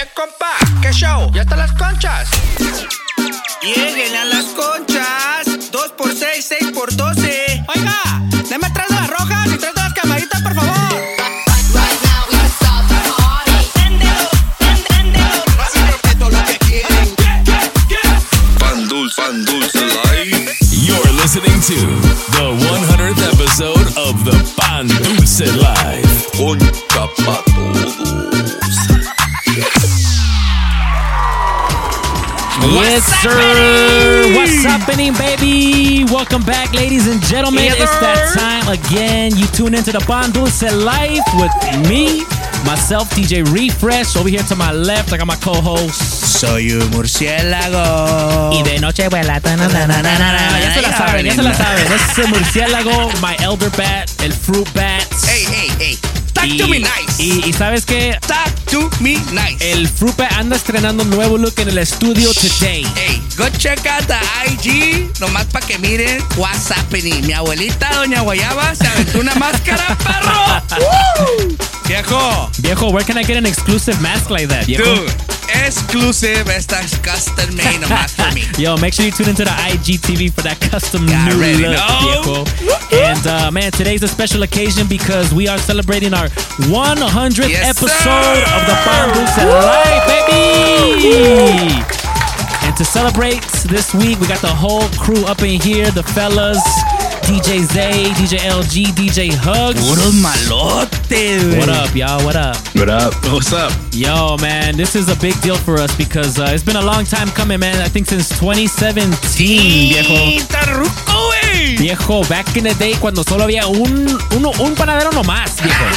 Oye, compa, ¿qué show? ¿Ya están las conchas? Lleguen a las conchas. 2 por 6, 6 por 12. Yes, sir. What's happening, baby? Welcome back, ladies and gentlemen. Yes, it's that time again. You tune into the Pan Dulce Life with me, myself, DJ Refresh. Over here to my left, I got my co-host. Soy un murciélago. Y de noche vuela. Ya se la saben, ya se la saben. This is el murciélago, my elder bat, el fruit bat. Hey, hey, hey. Talk y, to me nice. y, y sabes que Talk to me nice. el bat anda estrenando un nuevo look en el estudio today. Hey, go check out the IG, nomás para que miren what's happening. Mi abuelita, doña Guayaba, se aventó una máscara, perro. Woo! Viejo, Viejo, where can I get an exclusive mask like that, viejo? dude, exclusive. Esta es custom made nomás for me. Yo, make sure you tune into the IGTV for that custom new already look, know. viejo. And uh, man, today's a special occasion because we are celebrating our 100th Yes, episode sir. of the Dulce Life, baby. And to celebrate this week, we got the whole crew up in here, the fellas. DJ Zay, DJ LG, DJ Huggz. Puros malotes. What up, y'all? What up? What up? What's up? Yo, man, this is a big deal for us because uh, it's been a long time coming, man. I think since 2017, viejo. Está ruco. Viejo, back in the day cuando solo había un, uno, un panadero nomás, viejo.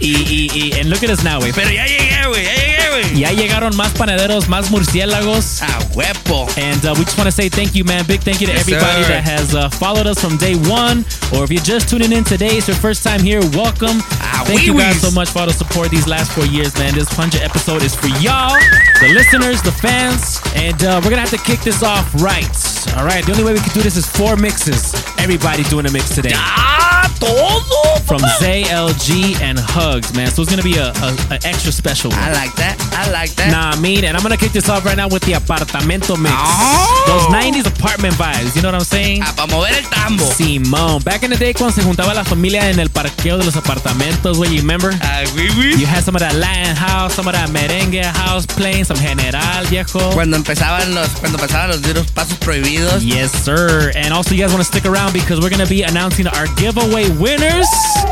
Y, y, y, and look at us now, güey. Pero ya llegué, güey, ya llegué, güey. Ya llegaron más panaderos, más murciélagos. A huevo. And uh, we just want to say thank you, man. Big thank you to Yes, everybody sir. that has uh, followed us from day one. Or if you're just tuning in today, it's your first time here, welcome. Ah, thank you guys so much for all the support these last four years, man. This 100 episode is for y'all, the listeners, the fans. And uh, we're going to have to kick this off right. All right. The only way we can do this is four mixes. Everybody doing a mix today. Ah, todo. From Zay, LG, and Huggz, man. So it's going to be a, a, a extra special one. I like that. I like that. Nah, I mean, and I'm gonna kick this off right now with the apartamento mix. Oh. Those 90s apartment vibes, you know what I'm saying? Ah, para mover el tambo. Simón. Back in the day cuando se juntaba la familia en el parqueo de los apartamentos, güey, you remember? Ah, güey, güey. You had some of that Latin house, some of that merengue house playing, some general, viejo. Cuando empezaban los, cuando empezaban los duros pasos prohibidos. Yes, sir. And also, you guys want to stick around because we're going to be announcing our giveaway winners.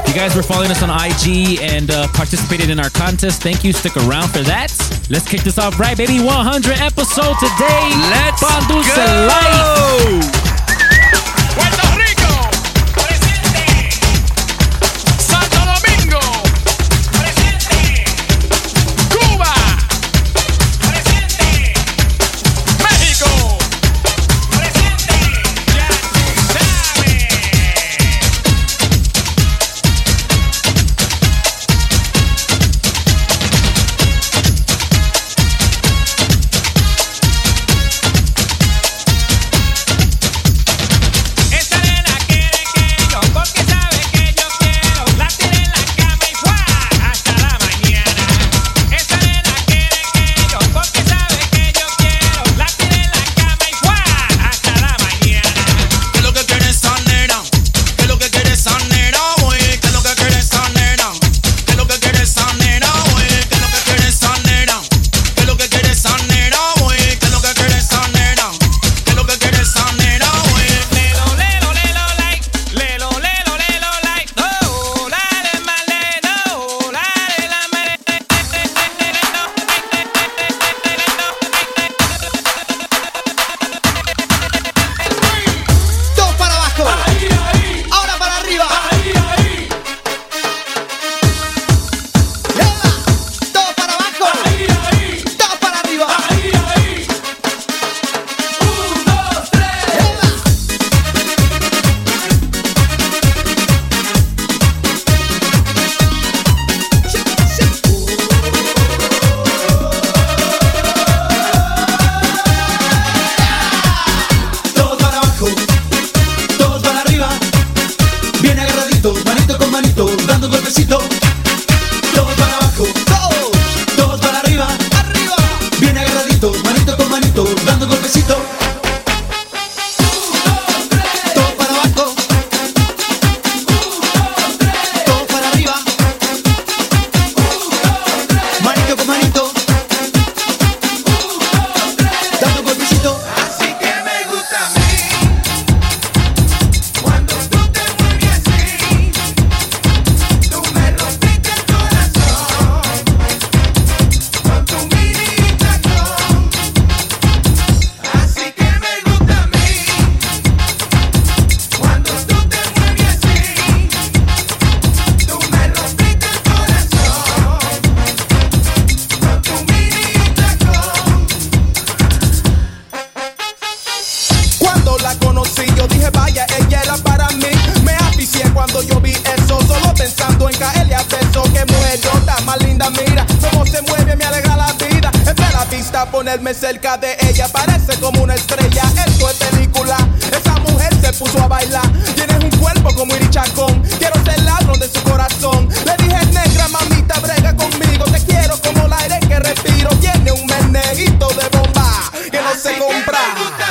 You guys were following us on IG and uh, participated in our contest, thank you. Stick around for that. Let's kick this off right, baby. 100 episode today. Let's go. Life. Se compra.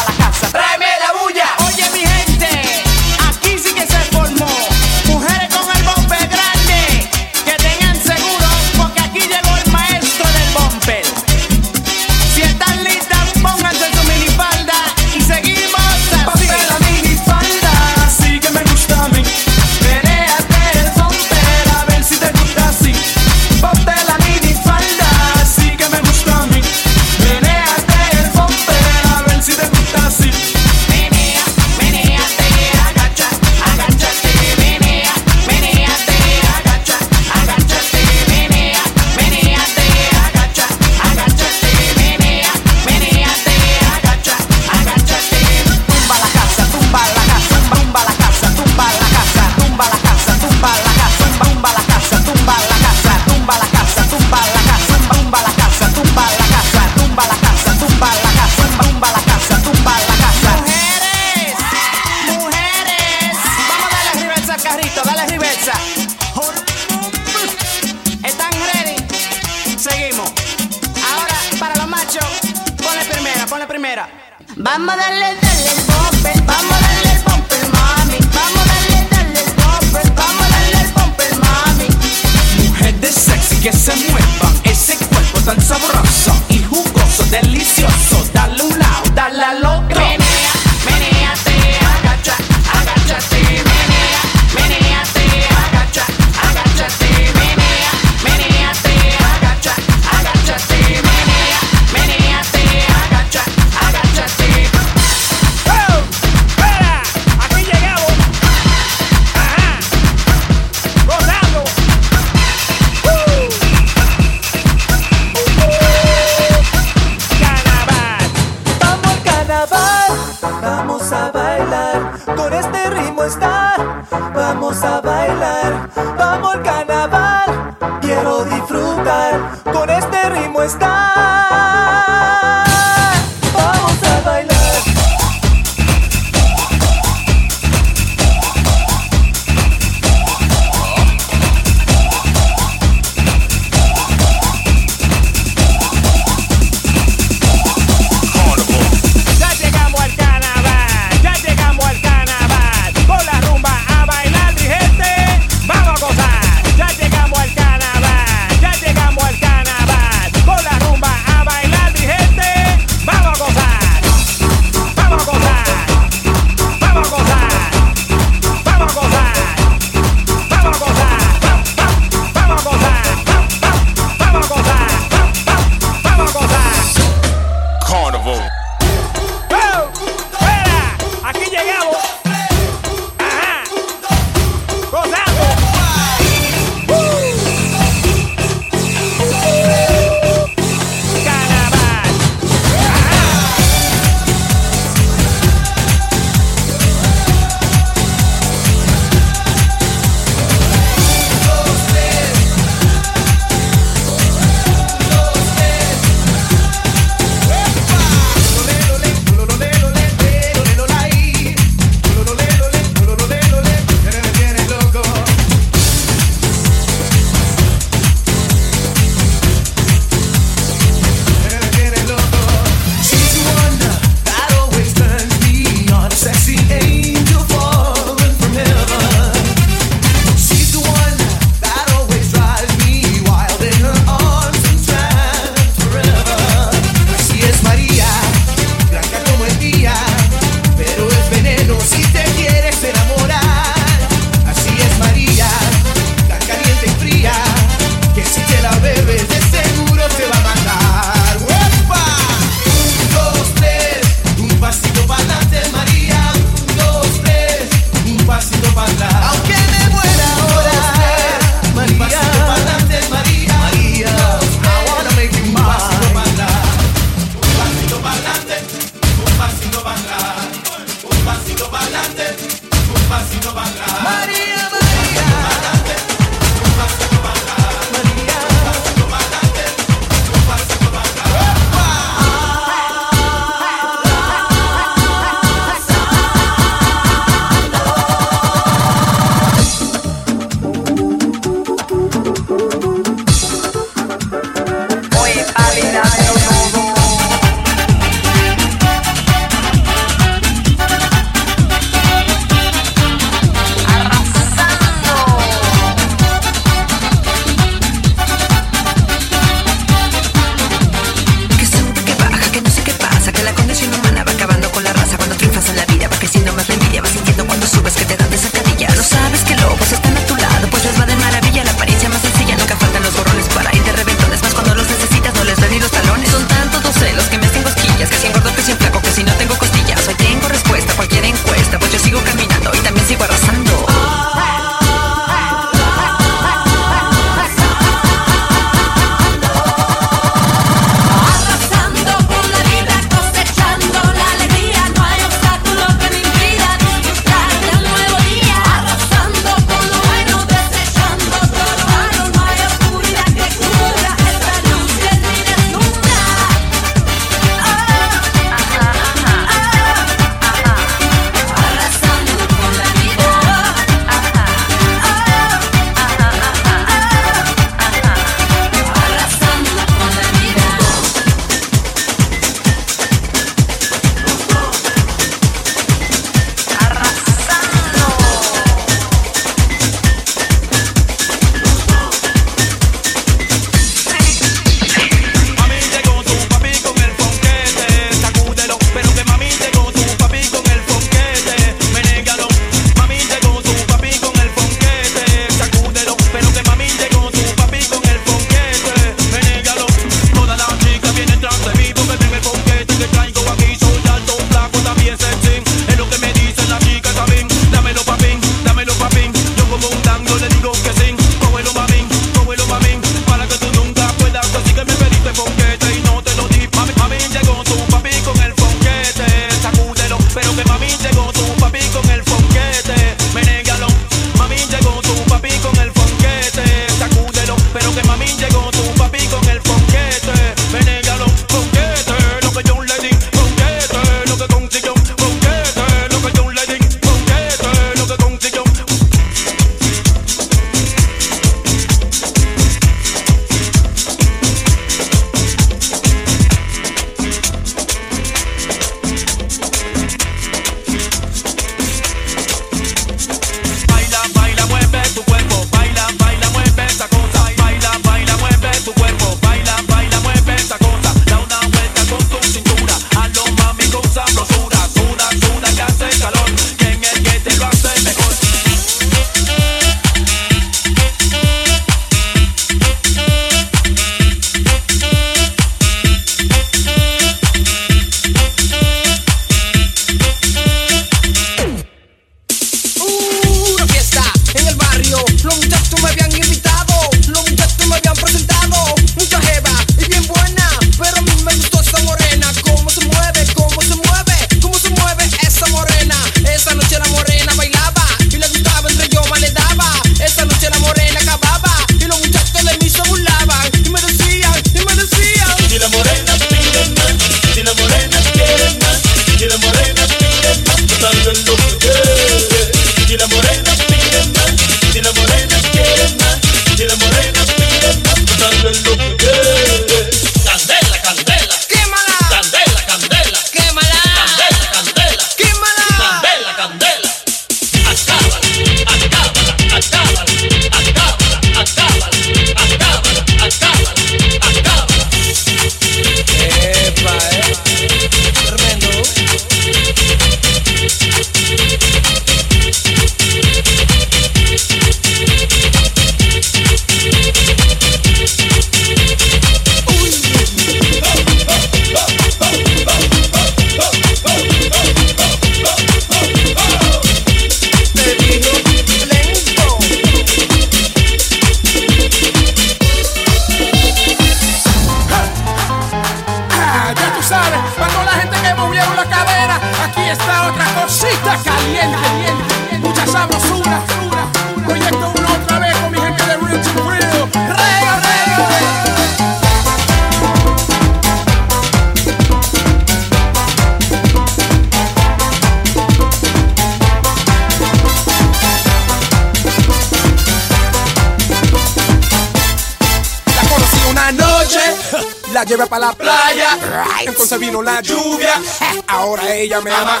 Vino la lluvia. Ahora ella me ama.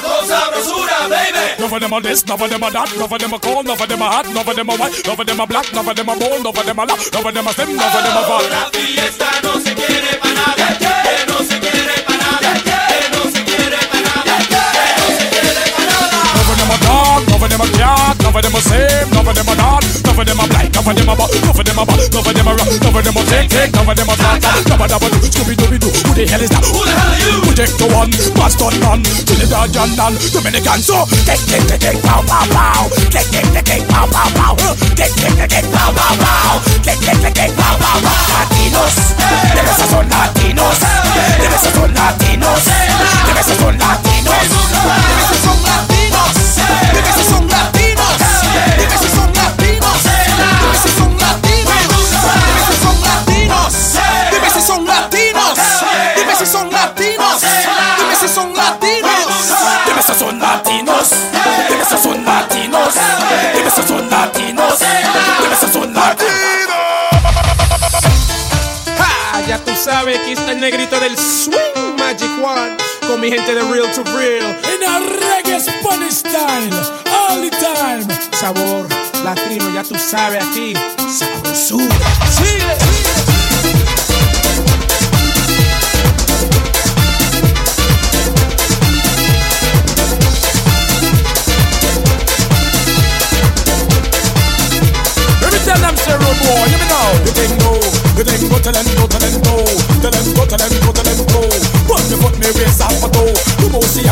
None of them are this, none of them are that, none of them are cold, none of them are hot, none of them are white, none of them are black, none of them are bold, none of them are loud, none of them are slim, none of them are fat. La fiesta no se quiere para nada, que no se quiere para nada, que no se quiere para nada, que no se quiere para nada. Of them are dark, of them are cat, none of them are same, of them are not, Cover them up like, cover them up, uh, cover them up, uh, cover them up, uh, cover them up, take, take, cover them up, tata, cover them up, Scooby Dooby Doo. Who the hell is that? Who the hell are you? Proyecto Uno, Boston man, Trinidad and and Dominican. So take, take, take, take, pow, pow, pow, take, take, take, take, pow, pow, pow, take, take, take, take, pow, pow, pow, take, take, take, take, pow, pow, pow. Latinos, the best son Latinos, the best son Latinos, the best son Latinos, the best son Latinos, the best son Latinos. Aquí está el negrito del swing Magic One con mi gente de Real to Real. In a reggae Spanish style, all the time. Sabor latino, ya tú sabes aquí. Sabrosura. Sigue. Let me tell them, say, road boy, you me know. You think no, you think go tell them go.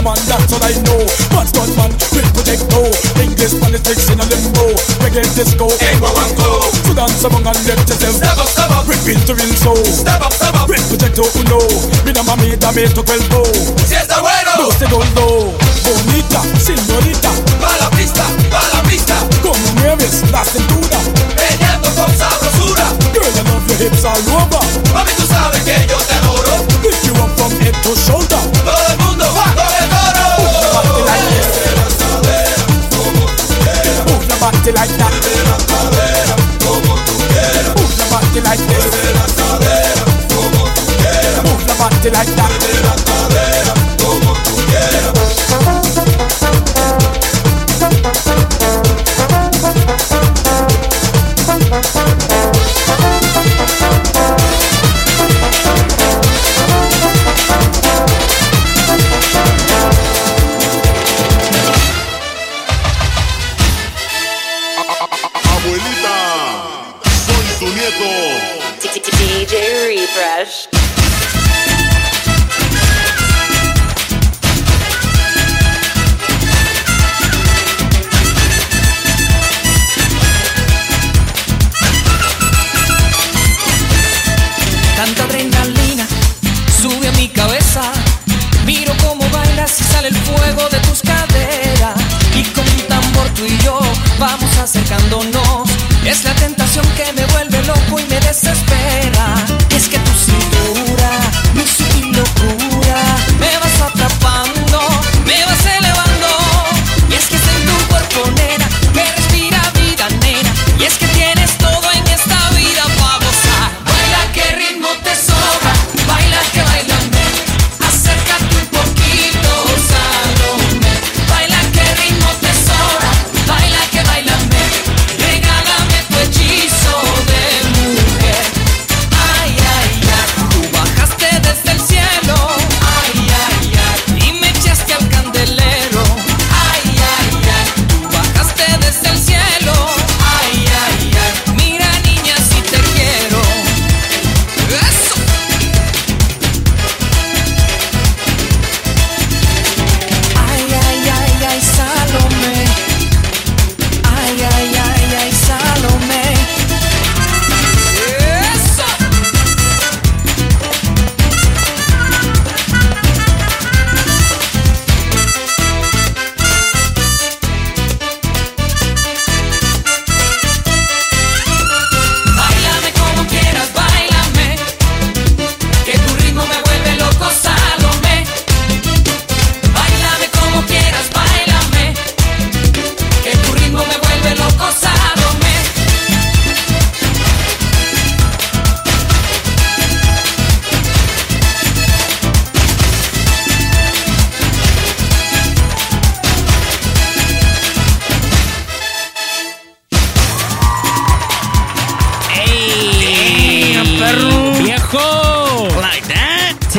Man, that's all I know. Man's gun man, with project no. English politics in a limbo. Reggae disco, ain't go and go. So dance among and let yourself. Step up, step up. Bring real to real soul. Step up, step up. With Proyecto Uno. Mi na mamita, me to cuerpo. Si está bueno. No se doldo. Bonita, señorita. Pa la pista, pa la pista. Como mueves la cintura. Meneando con sabrosura. Girl, I love your hips all over. Mami, tú sabes que yo te adoro. Pick you up from head to shoulder. Oh, parte like that. Hazla saber como like this. Hazla saber como like that.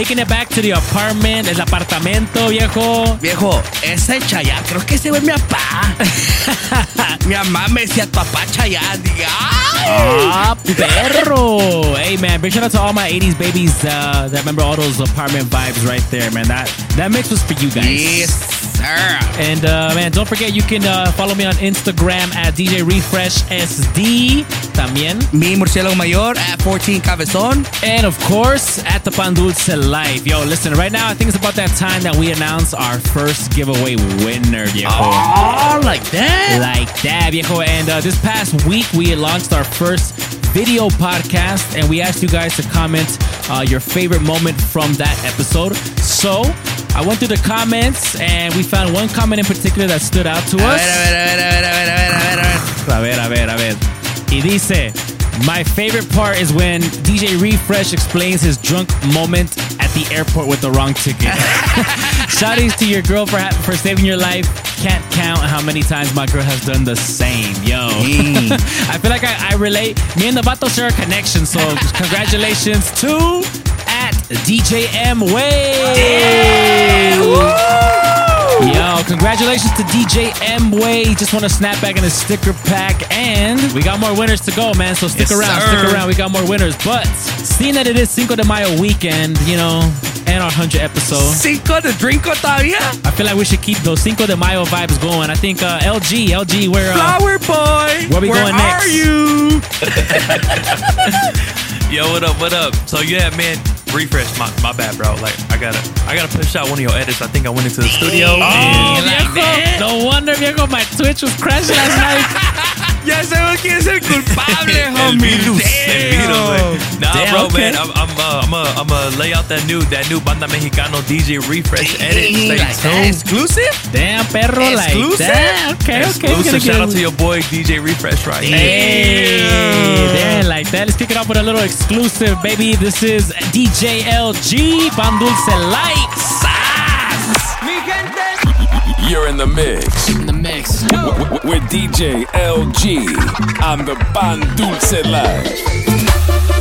Taking it back to the apartment, el apartamento, viejo. Viejo, ese Chayanne, creo que ese fue mi papá. mi mamá me decía, papá Chayanne. Dije, ¡ay! Ah, perro. Hey, man, big shout out to all my 80s babies uh, that remember all those apartment vibes right there, man. That that mix was for you guys. Yes. And uh, man, don't forget you can uh, follow me on Instagram at DJ Refresh SD también. Mi murciélago mayor at 14 Cabezón. And of course, at the Pan Dulce Life. Yo, listen, right now I think it's about that time that we announce our first giveaway winner, viejo. Oh, like that? Like that, viejo. And uh, this past week, we launched our first video podcast, and we asked you guys to comment uh, your favorite moment from that episode. So I went through the comments, and we found one comment in particular that stood out to us. a ver, a ver, a ver, a ver, a ver, a ver, a ver. Y dice, my favorite part is when DJ Refresh explains his drunk moment at the airport with the wrong ticket. Shoutouts to your girl for, for saving your life. Can't count how many times my girl has done the same. Yo. I feel like I, I relate. Me and the Vato share a connection, so congratulations to DJ M Way. Yo, congratulations to DJ M Way. Just want to snap back in a sticker pack. And we got more winners to go, man. So stick Yes, around, sir. stick around. We got more winners. But seeing that it is Cinco de Mayo weekend, you know, and our 100 episode, Cinco de Drinko todavía. I feel like we should keep those Cinco de Mayo vibes going. I think uh, LG, LG, where, uh, Flower boy. where we going next? are you? Yo, what up? What up? So yeah, man, refresh. My, my bad, bro. Like I gotta I gotta push out one of your edits. I think I went into the studio. Oh, and viejo, no wonder, viejo, my Twitch was crashing last night. Ya sabemos quién es el culpable, El homie. virus, el virus, man. Nah, Damn, bro, okay. man, I'm I'm uh, I'm uh, I'm uh, lay out that new that new Banda Mexicano DJ refresh edit. Stay like that. tuned. Exclusive? Damn, perro, like Exclusive? that. Okay, okay. Exclusive. Shout get out to your boy DJ Refresh right here. Hey, there, like that. Let's kick it off with a little exclusive, baby. This is DJ LG, Pan Dulce Life. You're in the mix. In the mix. W- w- with DJ LG on the Pan Dulce Life.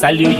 Salió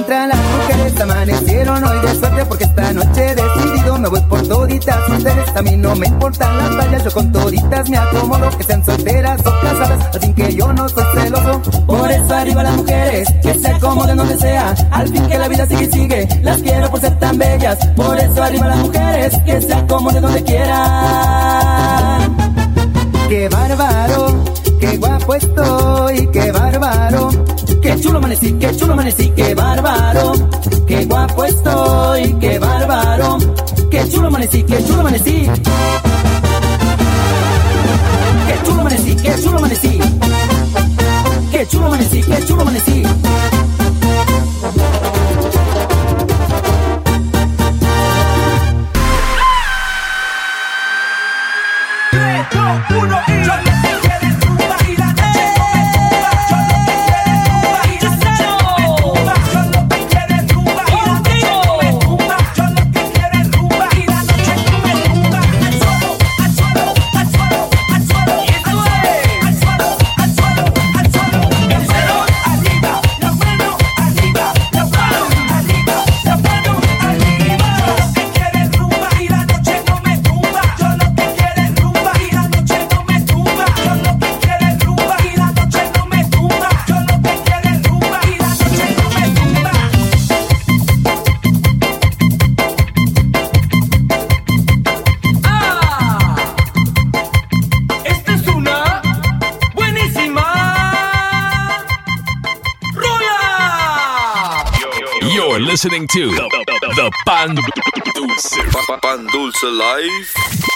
encuentran las mujeres. Amanecieron hoy de suerte porque esta noche decidido me voy por toditas. Ustedes a mí no me importan las vallas, yo con toditas me acomodo. Que sean solteras o casadas, al fin que yo no soy celoso. Por eso arriba las mujeres, que se acomoden donde sea. Al fin que la vida sigue y sigue, las quiero por ser tan bellas. Por eso arriba las mujeres, que se acomoden donde quieran. ¡Qué bárbaro! qué guapo estoy, qué bárbaro. Qué chulo amanecí, qué chulo amanecí, qué bárbaro. Qué guapo estoy, qué bárbaro. Qué chulo amanecí, qué chulo amanecí. Qué chulo amanecí, qué chulo amanecí. Qué chulo amanecí, qué chulo amanecí. uno listening to the, the, the Pan Dulce. Pan Dulce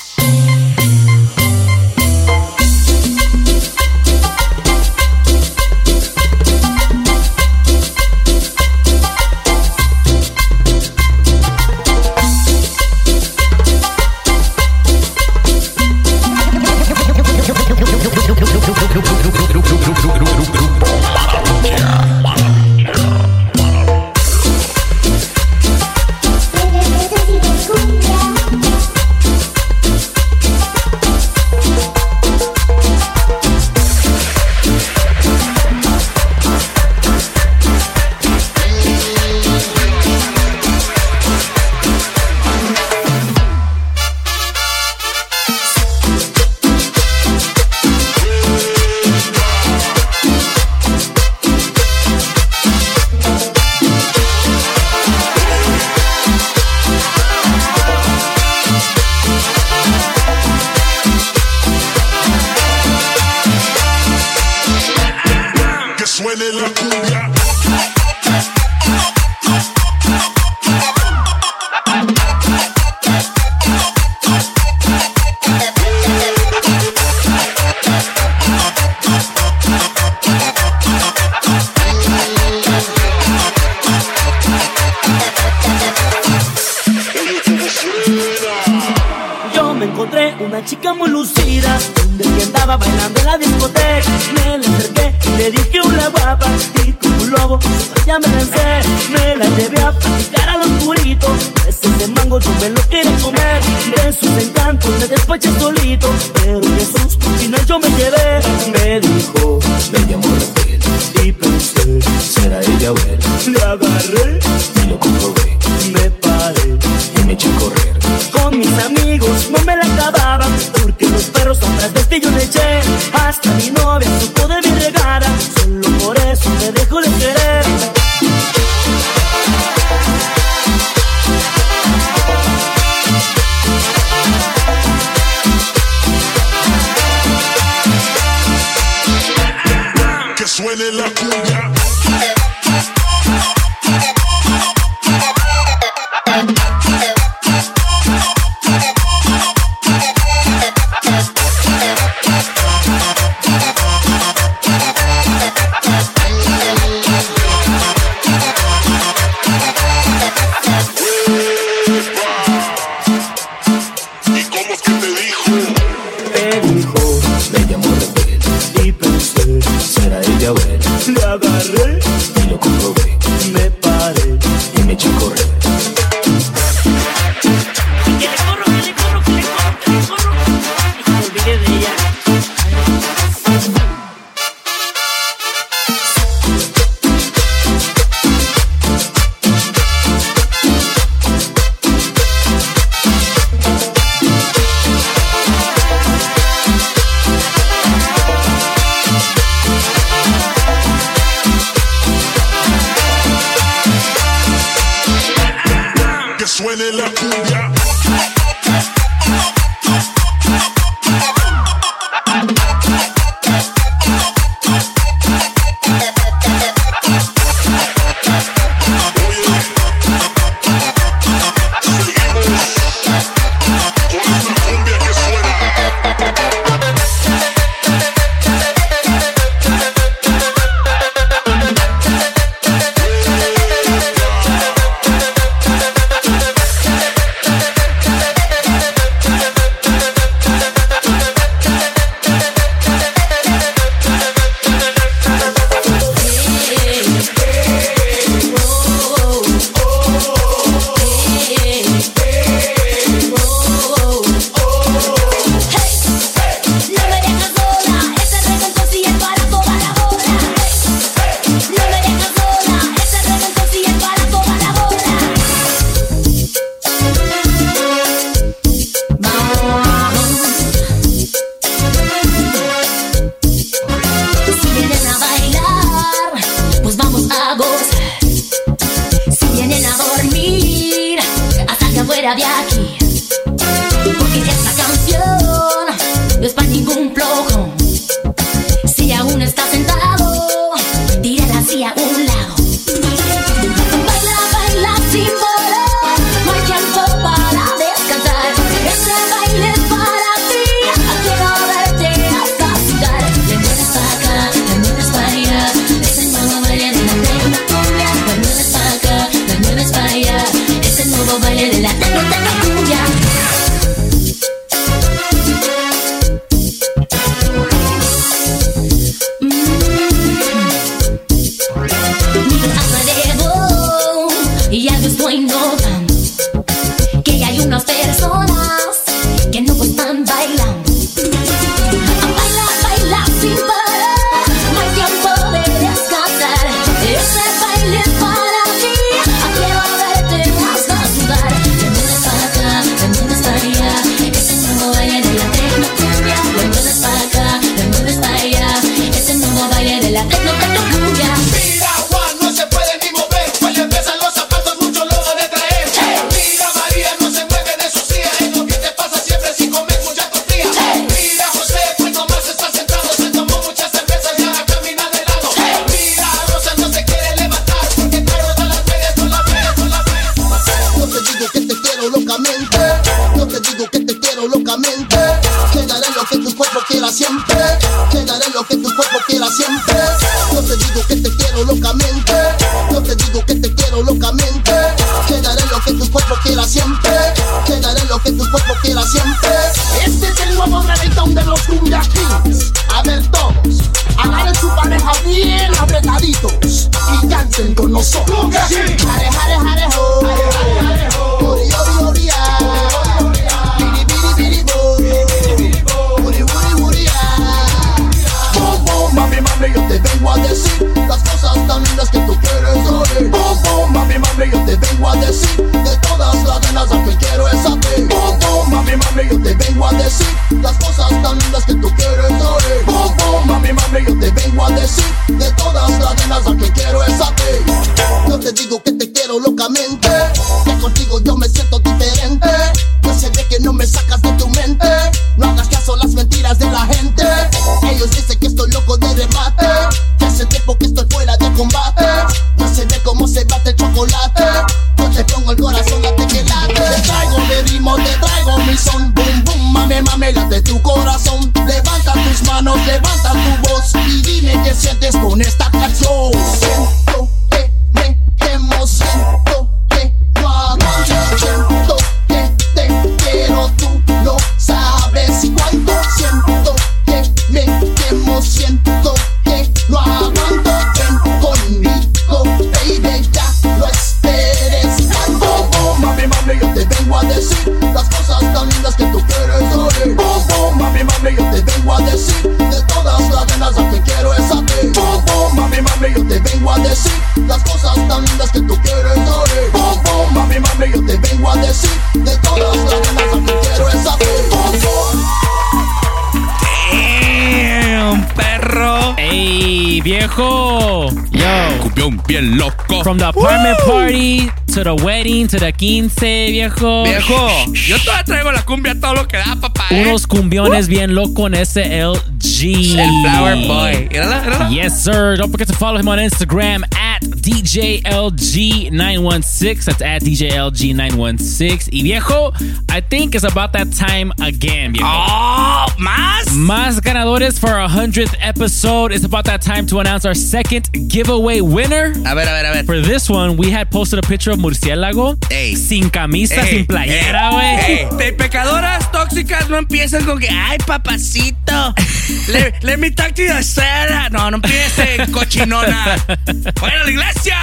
loco. From the apartment party to the wedding to the 15, viejo. Viejo, yo todavía traigo la cumbia todo lo que da, papá. ¿eh? Unos cumbiones bien locos en SLG. El Flower Boy. Mírala, mírala. Yes, sir. Don't forget to follow him on Instagram at DJLG916. That's at DJLG916. Y viejo, I think it's about that time again, viejo. Oh, más. Más ganadores for our 100th episode. It's about that time to announce our second giveaway winner. A ver, a ver, a ver. For this one, we had posted a picture of Murciélago Ey. sin camisa, Ey, sin playera, ey, güey. ey. De pecadoras tóxicas no empiezan con que, ay, papacito, let, let me talk to you, Sarah. No, no empiecen, cochinona. ¡Fuera la iglesia!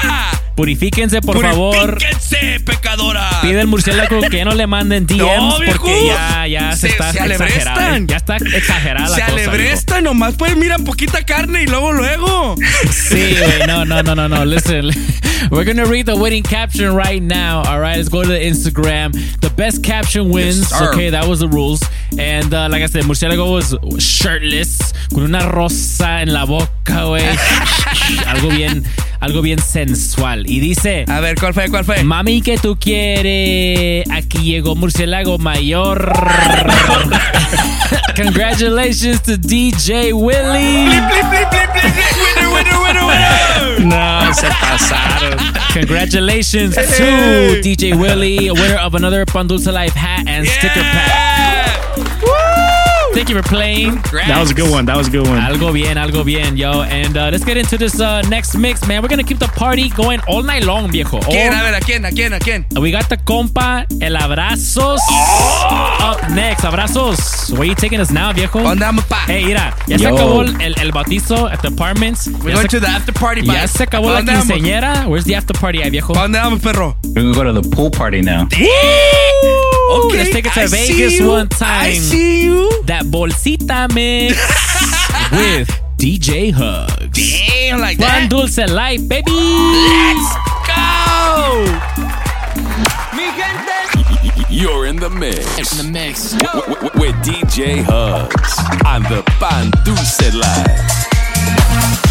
Purifíquense, por favor. Purifíquense, pecadora. Pide el murciélago que ya no le manden DMs No, porque ya, ya se, Se- está se exagerando. alebrestan. Ya está exagerada la Se cosa. viejo. alebresta, nomás pues mira poquita carne y luego, luego. Sí, güey. No, no, no, no, no. Listen, we're gonna read the winning caption right now. All right, let's go to the Instagram. The best caption wins. sir. okay, that was the rules. And uh, like I said, Murciélago was shirtless con una rosa en la boca, güey. algo bien, algo bien sensual. Y dice. A ver, ¿cuál fue? ¿Cuál fue? Mami, que tú quieres? Aquí llegó Murciélago Mayor. Congratulations to DJ Willie. Winner, winner, winner, winner. No, se pasaron. Congratulations to DJ Willie, winner of another Pan Dulce Life hat and sticker pack. Thank you for playing. That was a good one. That was a good one. Algo bien, algo bien, yo. And uh, let's get into this uh, next mix, man. We're gonna keep the party going all night long, viejo. ¿Quién? A ver, ¿a quién? ¿A quién? ¿A quién? we got the compa, el abrazos. Up next, abrazos. Where you taking us now, viejo? ¿Dónde vamos, pa? Hey, mira, ya se acabó el, el, el bautizo at the apartments. We're Ya going se- to the after party, Ya se acabó la quinceañera. Where's the after party, at, viejo? ¿Pa' dónde vamos, perro? We're gonna go to the pool party now. Okay, let's take it to I Vegas one time. I see you. That bolsita mix with DJ Huggz. Damn, like Pan that. Dulce Life, baby. Let's go. You're in the mix. In the mix. with DJ Huggz on the Pan Dulce Life.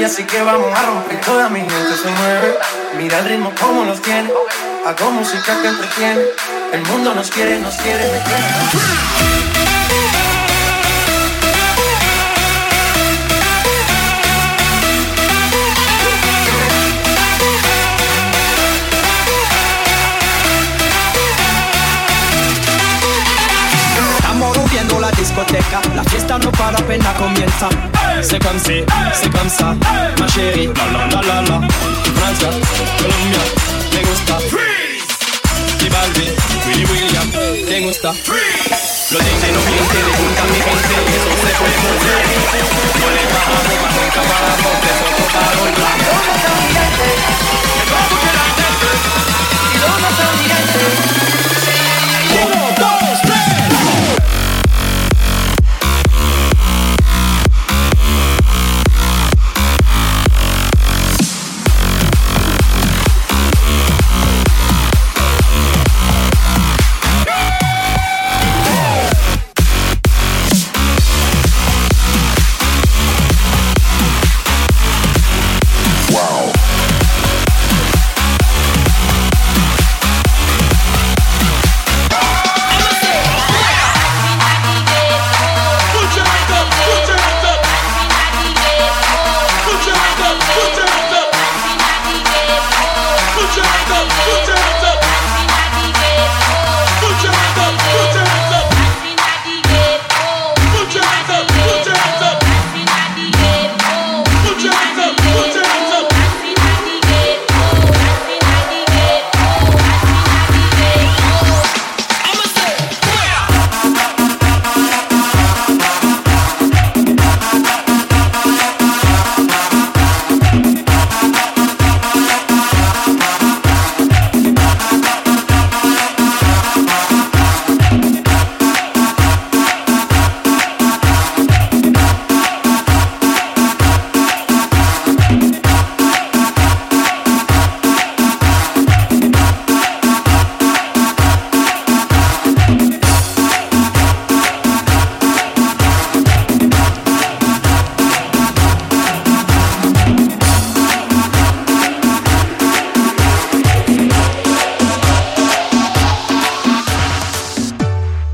Nadie, así que vamos a romper. Toda mi gente se mueve. Mira el ritmo como los tiene. Hago música que entretiene. El mundo nos quiere, nos quiere, me quiere. La discoteca, la fiesta no para apenas comienza. C'est comme si, c'est comme ça, ma chérie, la la la la la. Francia, Colombia, me gusta. Freeze. Y Balvin, Willy William, te gusta. Freeze. Los DJ no mienten, le gusta mi gente, eso se puede mover. No le bajamos, más nunca paramos, de tocaron la. Uno,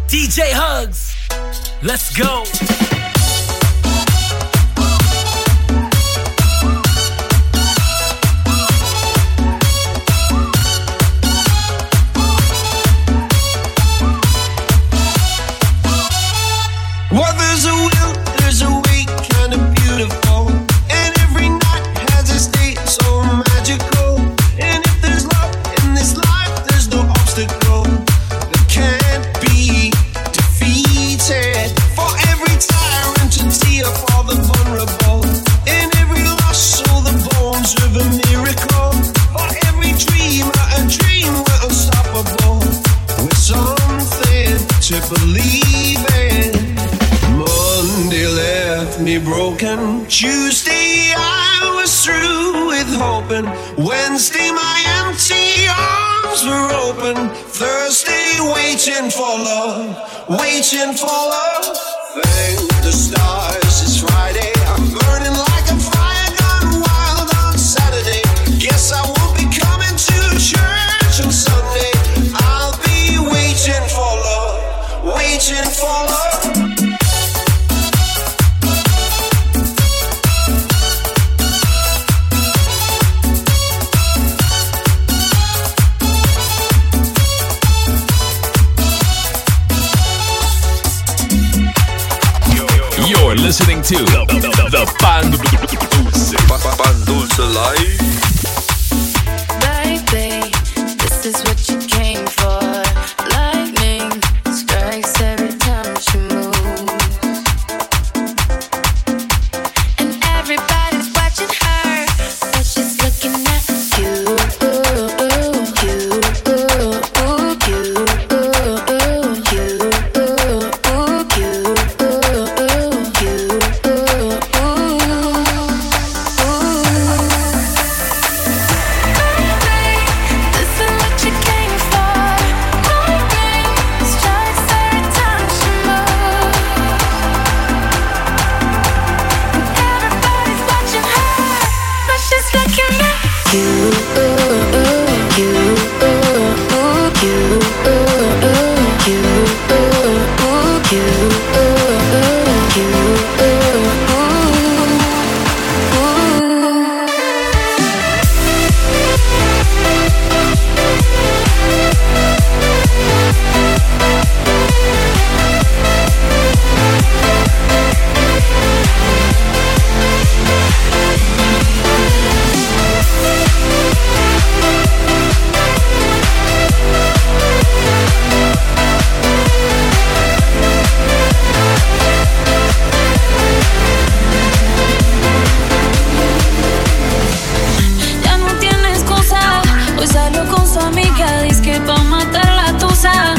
DJ Huggz. Let's go. For the, the Hoy salió con su amiga, dice que pa' matar la tusa.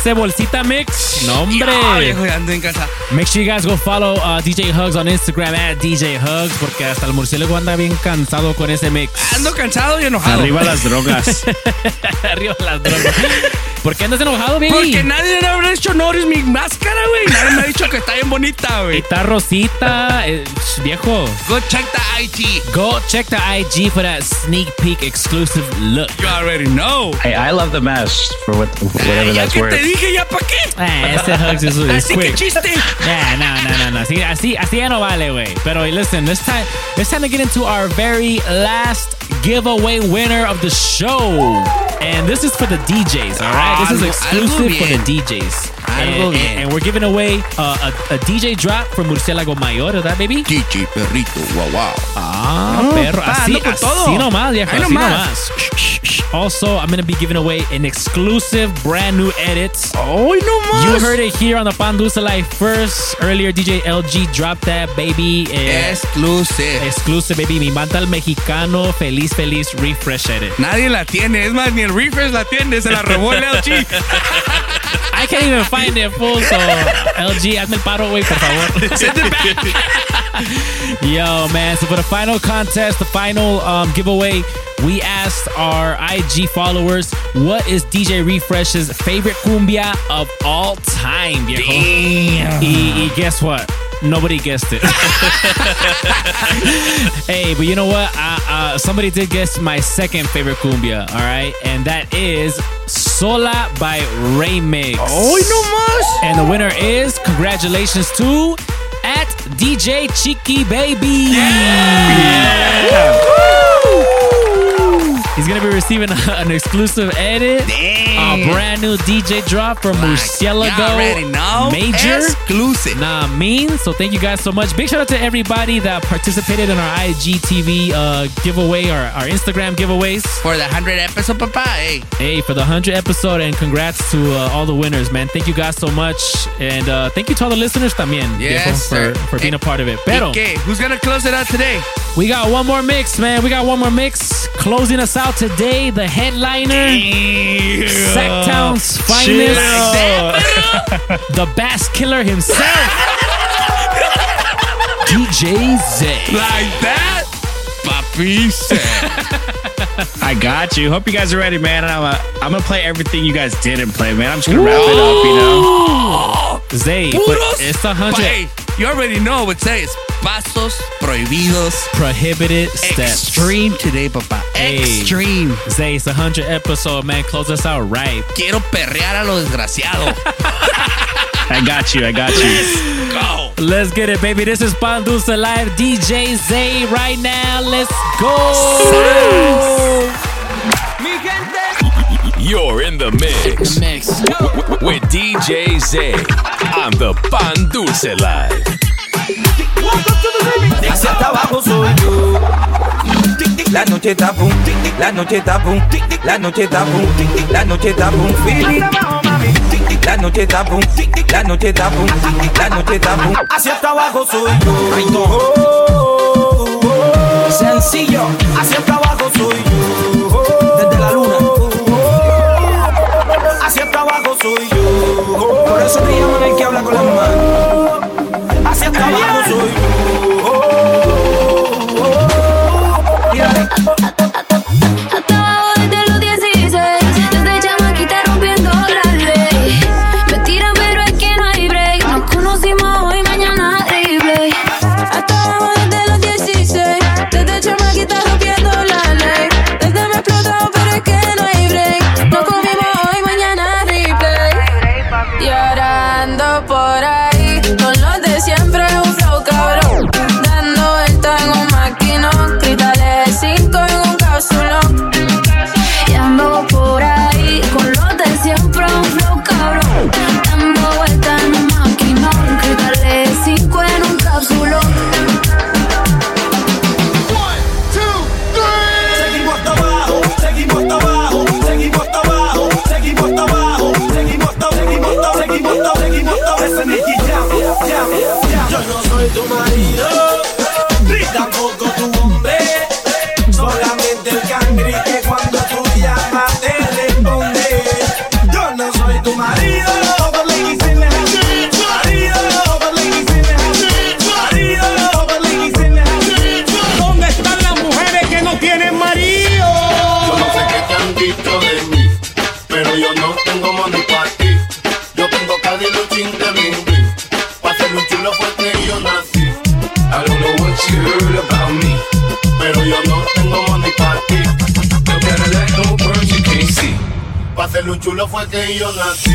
Este bolsita mix, no hombre. Ya, viejo, ya ando en casa. Make sure you guys go follow uh, DJ Hugs on Instagram at DJ Hugs porque hasta el murciélago anda bien cansado con ese mix. Ando cansado y enojado. Arriba las drogas. Arriba las drogas. ¿Por qué andas enojado, baby? Porque nadie me ha hecho honores mi máscara, güey. Nadie me ha dicho que está bien bonita, güey. Está rosita, eh, viejo. Go check the IG. Go check the IG for that sneak peek exclusive look. You already know. Hey, I love the mask for what, whatever Ya that's que worth. te dije, ¿ya para qué? Eh, ese Hugs es, es Así que chiste. Yeah, no, no, no, no. Así, así, así ya no vale, güey. Pero listen, this time, it's time to get into our very last giveaway winner of the show. And this is for the DJs, all right? This is exclusive for the. DJs. Algo and, bien. and we're giving away uh, a, a DJ drop from Murciélago Mayor, ¿verdad, baby? DJ Perrito, wow, wow. Ah, No, perro. pa, Así, ando con así todo. nomás, viejo. Ahí Así nomás. Also, I'm going to be giving away an exclusive brand new edit. Oh, no más. You heard it here on the Pan Dulce Life first. Earlier, DJ LG dropped that, baby. Eh, Exclusive. exclusive, baby. Mi banda el mexicano. Feliz, feliz. Refresh edit. Nadie la tiene. Es más, ni el refresh la tiene. Se la robó el LG. I can't even find it, fool. So, LG, hazme el paro, güey, por favor. Send it back. Yo, man. So for the final contest, the final um, giveaway, we asked our IG followers what is DJ Refresh's favorite cumbia of all time, viejo. Damn. Y, y guess what? Nobody guessed it. hey, but you know what? Uh, uh, somebody did guess my second favorite cumbia, all right? And that is Sola by Remix. Oh, no más. And the winner is, congratulations to DJ Cheeky Baby. He's gonna be receiving an exclusive edit, Damn. a brand new DJ drop from You Murcielago. Mayor. Exclusive. Nah, mean. So thank you guys so much. Big shout out to everybody that participated in our IGTV uh, giveaway or our Instagram giveaways. For the 100 episode, papá. Hey. Hey, for the 100 episode, and congrats to uh, all the winners, man. Thank you guys so much. And uh, thank you to all the listeners también, Yes, for, for being Eh, a part of it. Pero, Okay, who's gonna close it out today? we got one more mix, man. We got one more mix. Closing us out out today, the headliner. Sacktown's finest, like the bass killer himself, DJ Z. Like that, I got you. Hope you guys are ready, man. I'm, a, I'm gonna play everything you guys didn't play, man. I'm just gonna Ooh. wrap it up, you know. Zay, it's a hundred. You already know what it says. Pasos prohibidos. Prohibited steps. Extreme today, papá. Hey. Extreme. Zay, it's a 100 episode, man. Close us out right. Quiero perrear a lo desgraciado. I got you. I got you. Let's go. Let's get it, baby. This is Pan Dulce Life. DJ Zay right now. Let's go. Mi gente. You're in the mix. The mix. With DJ Z on the Pan Dulce Life. Hacia abajo soy yo. La noche está boom, la noche está boom, la noche está boom, la noche está boom. La noche está boom, la noche está boom, la noche está boom. Hacia abajo soy yo. Sencillo, hacia abajo soy yo. loco soy yo. Por eso te llaman el que habla con las manos. Hacia abajo soy yo. you're not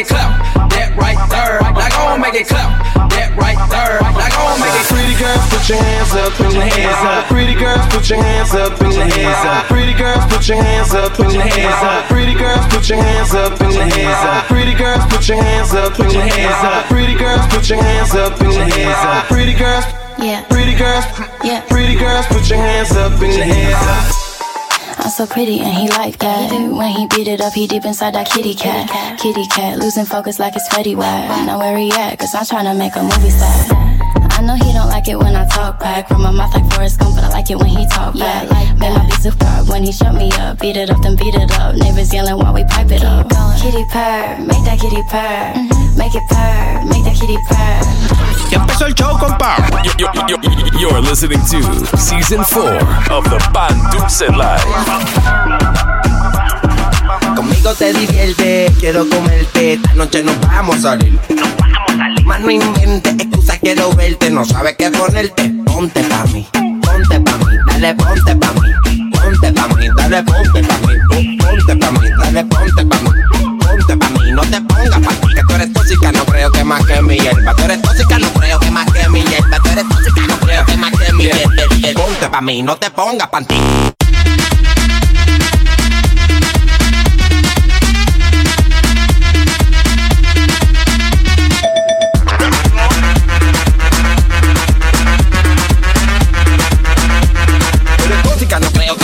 make it clap. That right there. Now go and make it clap. That right there. Now go and make it. Pretty girls, put your hands up put your hands up. Pretty girls, put your hands up put your hands up. Pretty girls, put your hands up put your hands up. Pretty girls, put your hands up put your hands up. Pretty girls, put your hands up in the hands up. Pretty girls, put your hands up in the hands up. Pretty girls. Yeah. Pretty girls. Yeah. Pretty girls, put your hands up put your hands up. I'm so pretty and he like that. When he beat it up, he deep inside that kitty cat. Kitty cat, losing focus like it's Fetty Wap. Now where he at? Cause I'm tryna make a movie set. I know he don't like it when I talk back. From my mouth like Forrest Gump, but I like it when he talk back. Make my beat superb when he shut me up. Beat it up, then beat it up. Neighbors yelling while we pipe it up. Kitty purr, make that kitty purr. Mm-hmm. Make it purr, make that kitty purr. Ya empezó el show, compa. You're listening to season four of the Pan Dulce Live. Conmigo te divierte, quiero comerte. Esta noche nos vamos a salir. Más no inventes excusas, quiero verte. No sabes qué ponerte. Ponte pa' mí, ponte pa' mí, dale ponte pa' mí. Ponte pa' mí, dale ponte pa' mí. Ponte pa' mí, dale ponte pa' mí. Ponte pa' mí, no te pongas pa' ti. Que tú eres tóxica, no creo que más que mi hierba. Tú eres tóxica, no mueva, mí no te pongas panty.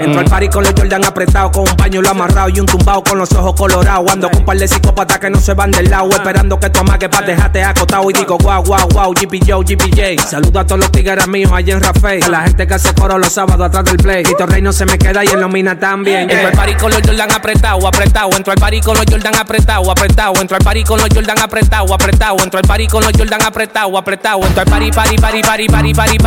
Entro al party con los Jordan apretados, con un pañuelo amarrado y un tumbao con los ojos colorados. Ando con un par de psicópatas que no se van del lado, esperando que tu amague pa' dejarte acotado. Y digo, guau, guau, guau, GPJ, GPJ. Saludo a todos los tigres míos allá en Rafael. A la gente que hace coro los sábados atrás del play. Tito Rey no se me queda y en Lomina también. Entro al party con los Jordan apretado, apretado. Entro al party con los Jordan apretado, apretado. Entro al party con los Jordan apretado, apretado. Entro al party con los Jordan apretado, apretado. Entro al party, party,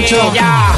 mucho.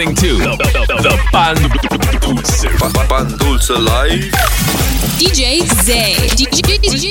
Listening to the, the, the Pan Dulce. Pa- Pan Dulce Life. DJ Zay. DJ, DJ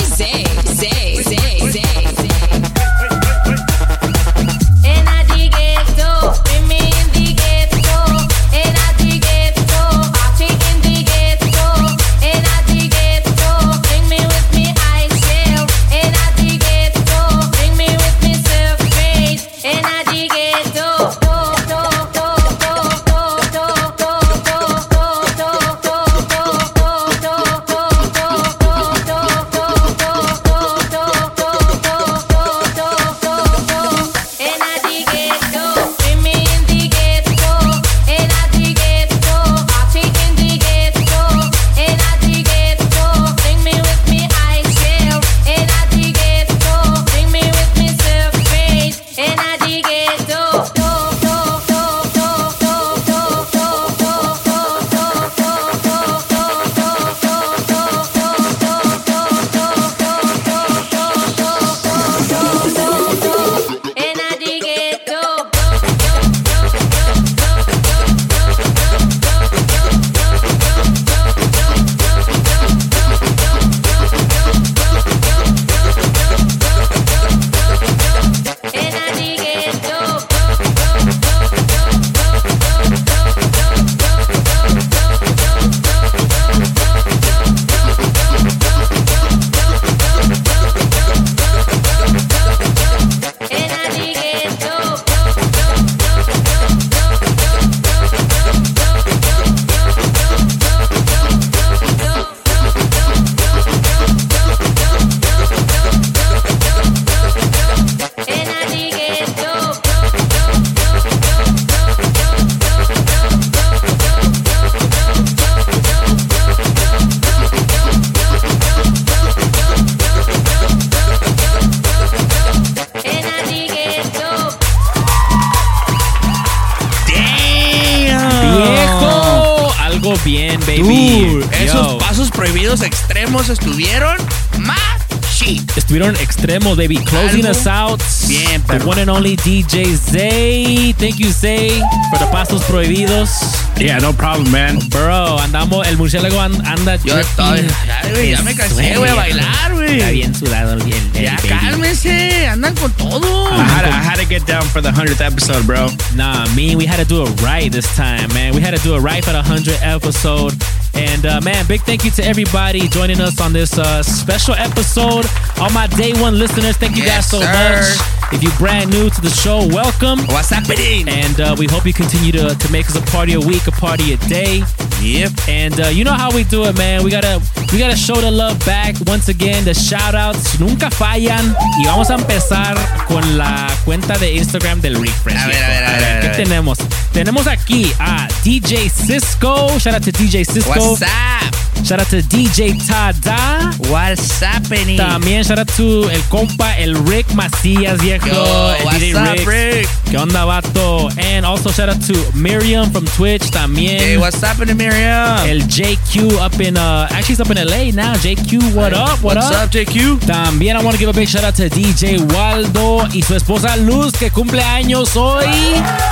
algo bien, baby. Dude, esos pasos prohibidos extremos estuvieron más shit. Estuvieron extremos, baby. Closing Algo us out. bien, The one and only DJ Zay. Thank you, Zay, for the pasos prohibidos. Yeah, no problem, man. Bro, andamos, el murciélago an- anda Yo dripping. estoy. Ya, güey, ya me cansé, güey, a bailar, güey. Está bien sudado el, el, el Ya baby. cálmense, andan con todo. Ah, I had, to, I had to get down for the 100th episode, bro. Nah, me, we had to do it right this time, man. We had to do it right for the 100th episode. And uh, man, big thank you to everybody joining us on this uh, special episode. All my day one listeners, thank you Yes, guys so sir. much. If you're brand new to the show, welcome. What's happening? And uh, we hope you continue to, to make us a party a week, a party a day. Yep. And uh, you know how we do it, man. We gotta we gotta show the love back once again. The shout outs nunca fallan. Y vamos a empezar con la cuenta de Instagram del Refresh. A ver, a ver, a ver, a ¿Qué ver. tenemos? Tenemos aquí a DJ Cisco. Shout out to DJ Cisco. What's up? Shout out to DJ Tada. What's happening? También shout out to el compa, el Rick Macías, viejo. Yo, el what's DJ up, Rick. Rick? ¿Qué onda, vato? And also shout out to Miriam from Twitch también. Hey, what's happening, Miriam? El JQ up in, uh, actually he's up in LA now. JQ, what up? What What's up? up, JQ? También I want to give a big shout out to DJ Waldo y su esposa Luz que cumple años hoy.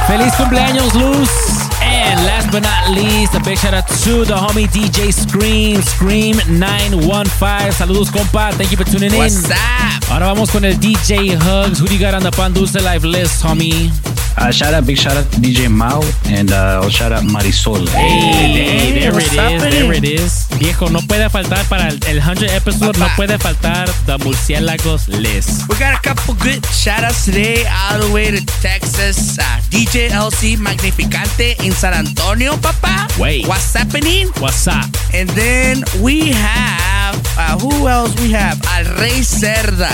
Feliz cumpleaños, Luz. And last but not least, a big shout out to the homie DJ Scream, Scream915. Saludos, compa. Thank you for tuning in. What's up? Ahora vamos con el DJ Hugs. Who do you got on the Pan Dulce Live list, homie? Uh, shout out, big shout out to DJ Mao and uh, I'll shout out Marisol. Hey, hey, there what's it is, happening? there it is. Viejo, no puede faltar para el, el 100 episode, no puede faltar The Murciélagos list. We got a couple good shout outs today, all the way to Texas. Uh, DJ LC Magnificante in San Antonio, papa. Wait. What's happening? What's up? And then we have, uh, who else we have? Al Rey Cerda,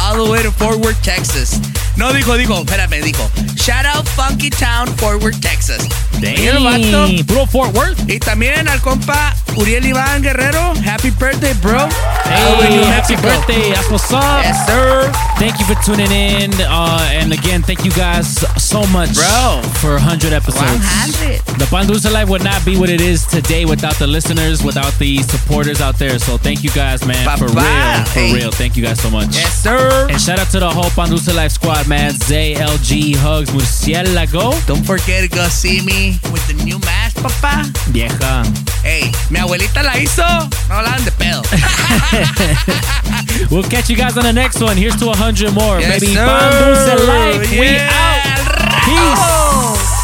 all the way to Fort Worth, Texas. No dijo, dijo, espérame, dijo. Shout out Funky Town, Fort Worth, Texas. El puro Fort Worth. Y también al compa Uriel Iván Guerrero. Happy birthday, bro. All the way Hey, happy birthday. That's what's up. Yes, sir. Thank you for tuning in. Uh, and again, thank you guys so much Bro. for 100 episodes. 100. The Pan Dulce Life would not be what it is today without the listeners, without the supporters out there. So thank you guys, man. For real. For Hey. real. Thank you guys so much. Yes, sir. And shout out to the whole Pan Dulce Life squad, man. ZLG, Huggz, Murciélago. Don't forget to go see me with the new mask, papá. Vieja. Hey, mi abuelita la hizo. No hablaban de pedo. We'll catch you guys on the next one. Here's to 100 more. Yes, baby. sir. Pan Dulce Life. We Yeah. out. Peace.